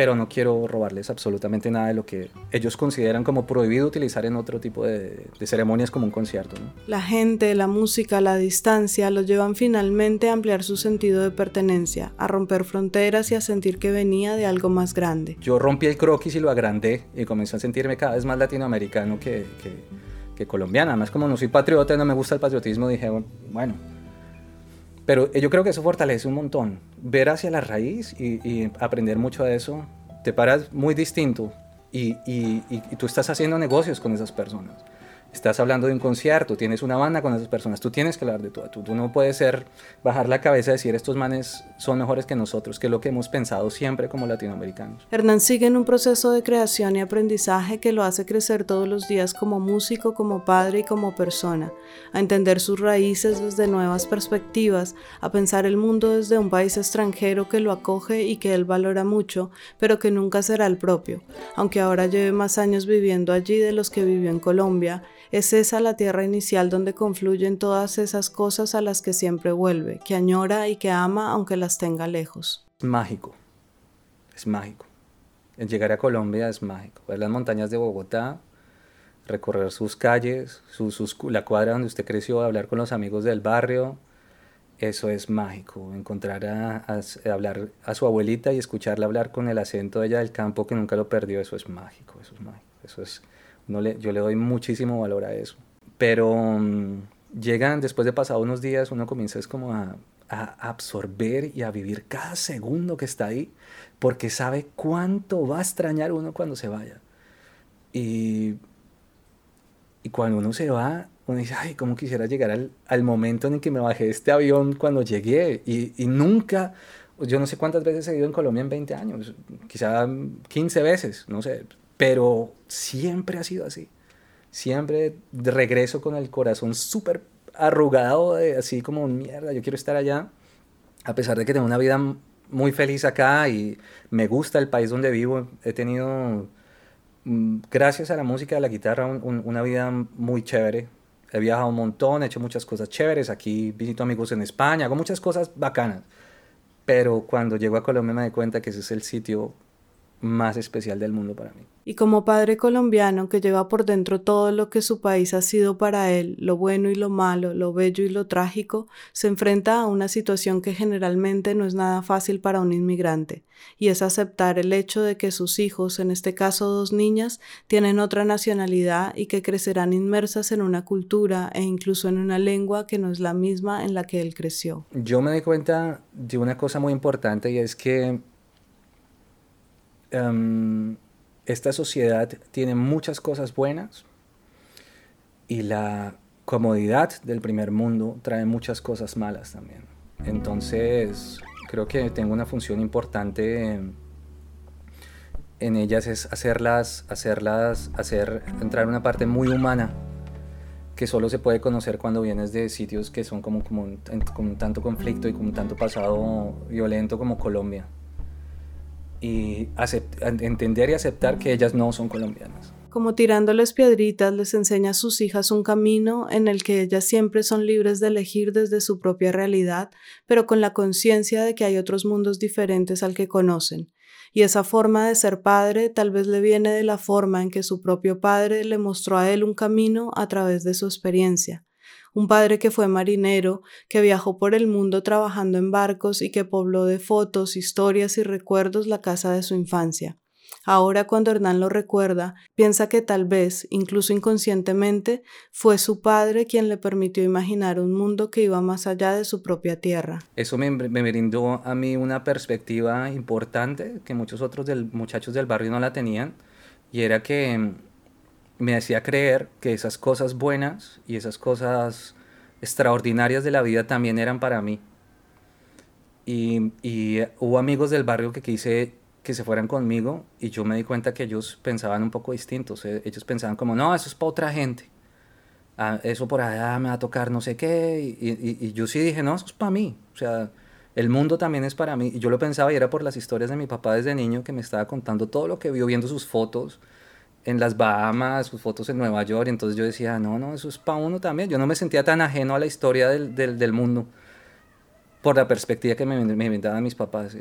pero no quiero robarles absolutamente nada de lo que ellos consideran como prohibido utilizar en otro tipo de, ceremonias como un concierto. La gente, la música, la distancia los llevan finalmente a ampliar su sentido de pertenencia, a romper fronteras y a sentir que venía de algo más grande. Yo rompí el croquis y lo agrandé y comencé a sentirme cada vez más latinoamericano que, que, que colombiano. Además, como no soy patriota y no me gusta el patriotismo, dije, bueno, pero yo creo que eso fortalece un montón. Ver hacia la raíz y, aprender mucho de eso. Te paras muy distinto y, y, tú estás haciendo negocios con esas personas estás hablando de un concierto, tienes una banda con esas personas, tú tienes que hablar de todo. Tú, no puedes ser, bajar la cabeza y decir estos manes son mejores que nosotros, que es lo que hemos pensado siempre como latinoamericanos. Hernán sigue en un proceso de creación y aprendizaje que lo hace crecer todos los días como músico, como padre y como persona, a entender sus raíces desde nuevas perspectivas, a pensar el mundo desde un país extranjero que lo acoge y que él valora mucho, pero que nunca será el propio, aunque ahora lleve más años viviendo allí de los que vivió en Colombia es esa la tierra inicial donde confluyen todas esas cosas a las que siempre vuelve, que añora y que ama aunque las tenga lejos. Es mágico, es mágico. El llegar a Colombia es mágico. Ver las montañas de Bogotá, recorrer sus calles, la cuadra donde usted creció, hablar con los amigos del barrio, eso es mágico. Encontrar a, hablar a su abuelita y escucharla hablar con el acento de ella del campo que nunca lo perdió, eso es mágico, eso es mágico. Eso es yo le doy muchísimo valor a eso. Pero mm, llegan, después de pasado unos días, uno comienza es como a, absorber y a vivir cada segundo que está ahí, porque sabe cuánto va a extrañar uno cuando se vaya. Y, y cuando uno se va, uno dice, ay, cómo quisiera llegar al, al momento en el que me bajé de este avión cuando llegué. Y, y, nunca, yo no sé cuántas veces he ido en Colombia en 20 años, quizá 15 veces, no sé, pero siempre ha sido así. Siempre regreso con el corazón súper arrugado, así como mierda, yo quiero estar allá, a pesar de que tengo una vida muy feliz acá y me gusta el país donde vivo. He tenido, mm, gracias a la música, a la guitarra, una vida muy chévere. He viajado un montón, he hecho muchas cosas chéveres. Aquí visito amigos en España, hago muchas cosas bacanas. Pero cuando llego a Colombia me di cuenta que ese es el sitio más especial del mundo para mí. Y como padre colombiano que lleva por dentro todo lo que su país ha sido para él, lo bueno y lo malo, lo bello y lo trágico, se enfrenta a una situación que generalmente no es nada fácil para un inmigrante, y es aceptar el hecho de que sus hijos, en este caso dos niñas, tienen otra nacionalidad y que crecerán inmersas en una cultura e incluso en una lengua que no es la misma en la que él creció. Yo me di cuenta de una cosa muy importante y es que Em, esta sociedad tiene muchas cosas buenas y la comodidad del primer mundo trae muchas cosas malas también. Entonces, creo que tengo una función importante en, ellas es hacerlas, hacerlas, hacer entrar una parte muy humana que solo se puede conocer cuando vienes de sitios que son como, como, con tanto conflicto y con tanto pasado violento como Colombia y entender y aceptar que ellas no son colombianas. Como tirándoles piedritas, les enseña a sus hijas un camino en el que ellas siempre son libres de elegir desde su propia realidad, pero con la conciencia de que hay otros mundos diferentes al que conocen. Y esa forma de ser padre tal vez le viene de la forma en que su propio padre le mostró a él un camino a través de su experiencia un padre que fue marinero, que viajó por el mundo trabajando en barcos y que pobló de fotos, historias y recuerdos la casa de su infancia. Ahora cuando Hernán lo recuerda, piensa que tal vez, incluso inconscientemente, fue su padre quien le permitió imaginar un mundo que iba más allá de su propia tierra. Eso me, brindó a mí una perspectiva importante que muchos otros muchachos del barrio no la tenían, y era que me hacía creer que esas cosas buenas y esas cosas extraordinarias de la vida también eran para mí. Y, hubo amigos del barrio que quise que se fueran conmigo y yo me di cuenta que ellos pensaban un poco distintos. Eh, ellos pensaban como, no, eso es para otra gente. Ah, eso por allá me va a tocar no sé qué. Y, y yo sí dije, no, eso es para mí. O sea, el mundo también es para mí. Y yo lo pensaba y era por las historias de mi papá desde niño que me estaba contando todo lo que vio viendo sus fotos en las Bahamas, sus fotos en Nueva York, y entonces yo decía, no, no, eso es para uno también. Yo no me sentía tan ajeno a la historia del, del, mundo por la perspectiva que me, me inventaban mis papás.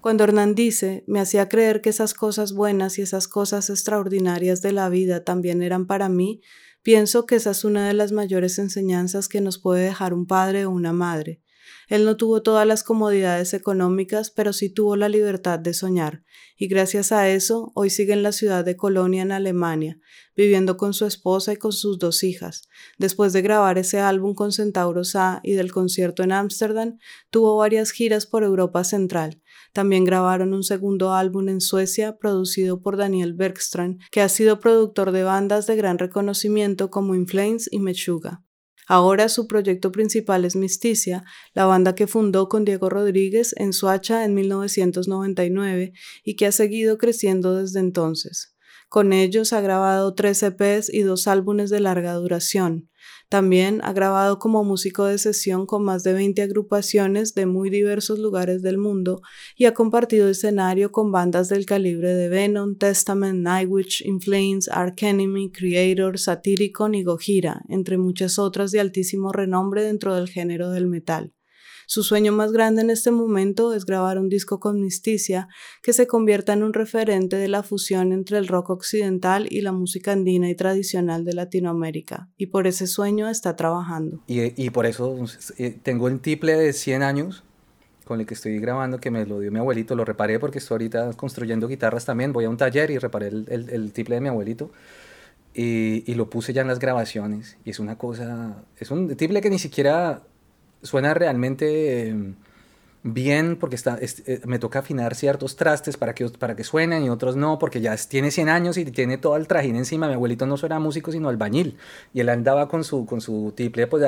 Cuando Hernán dice, me hacía creer que esas cosas buenas y esas cosas extraordinarias de la vida también eran para mí, pienso que esa es una de las mayores enseñanzas que nos puede dejar un padre o una madre. Él no tuvo todas las comodidades económicas, pero sí tuvo la libertad de soñar, y gracias a eso hoy sigue en la ciudad de Colonia en Alemania, viviendo con su esposa y con sus dos hijas. Después de grabar ese álbum con Centauros A y del concierto en Ámsterdam, tuvo varias giras por Europa Central. También grabaron un segundo álbum en Suecia producido por Daniel Bergström, que ha sido productor de bandas de gran reconocimiento como Inflames y Mechuga. Ahora su proyecto principal es Misticia, la banda que fundó con Diego Rodríguez en Suacha en 1999 y que ha seguido creciendo desde entonces. Con ellos ha grabado tres EPs y dos álbumes de larga duración. También ha grabado como músico de sesión con más de 20 agrupaciones de muy diversos lugares del mundo y ha compartido escenario con bandas del calibre de Venom, Testament, Nightwish, Inflames, Ark Enemy, Creator, Satyricon y Gojira, entre muchas otras de altísimo renombre dentro del género del metal. Su sueño más grande en este momento es grabar un disco con Misticia que se convierta en un referente de la fusión entre el rock occidental y la música andina y tradicional de Latinoamérica, y por ese sueño está trabajando. Y, y por eso eh, tengo el triple de 100 años con el que estoy grabando, que me lo dio mi abuelito, lo reparé porque estoy ahorita construyendo guitarras también, voy a un taller y reparé el, el, el triple de mi abuelito. Y, y, lo puse ya en las grabaciones. Y es una cosa, es un triple que ni siquiera suena realmente em, bien porque está, eh, me toca afinar ciertos trastes para que, para que suenen y otros no, porque ya tiene 100 años y tiene todo el trajín encima. Mi abuelito no era músico, sino albañil. Y él andaba con su, con su triple pues,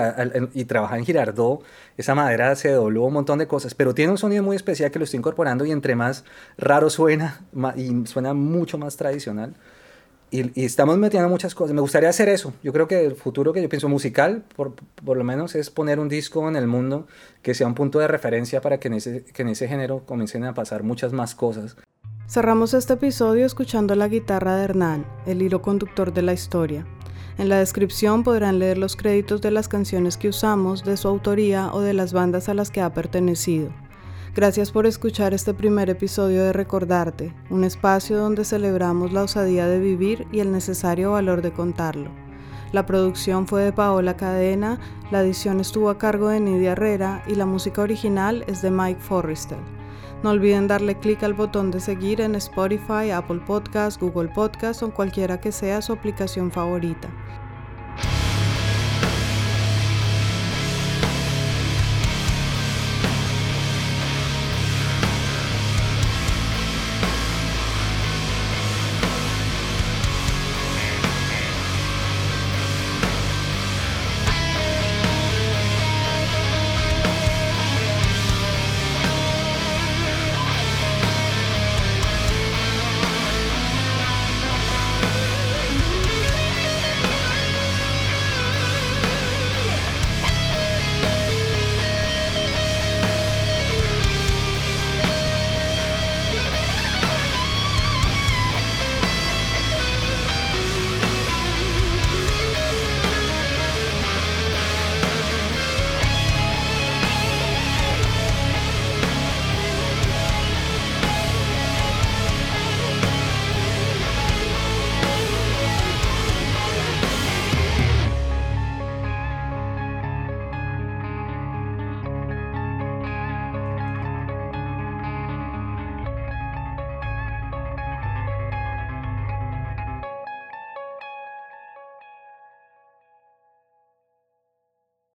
y trabajaba en Girardot. Esa madera se dobló un montón de cosas, pero tiene un sonido muy especial que lo estoy incorporando y entre más raro suena y suena mucho más tradicional y, estamos metiendo muchas cosas. Me gustaría hacer eso. Yo creo que el futuro que yo pienso musical, por, por, lo menos, es poner un disco en el mundo que sea un punto de referencia para que en, ese, que en ese género comiencen a pasar muchas más cosas. Cerramos este episodio escuchando la guitarra de Hernán, el hilo conductor de la historia. En la descripción podrán leer los créditos de las canciones que usamos, de su autoría o de las bandas a las que ha pertenecido. Gracias por escuchar este primer episodio de Recordarte, un espacio donde celebramos la osadía de vivir y el necesario valor de contarlo. La producción fue de Paola Cadena, la edición estuvo a cargo de Nidia Herrera y la música original es de Mike Forrester. No olviden darle clic al botón de seguir en Spotify, Apple Podcasts, Google Podcasts o cualquiera que sea su aplicación favorita.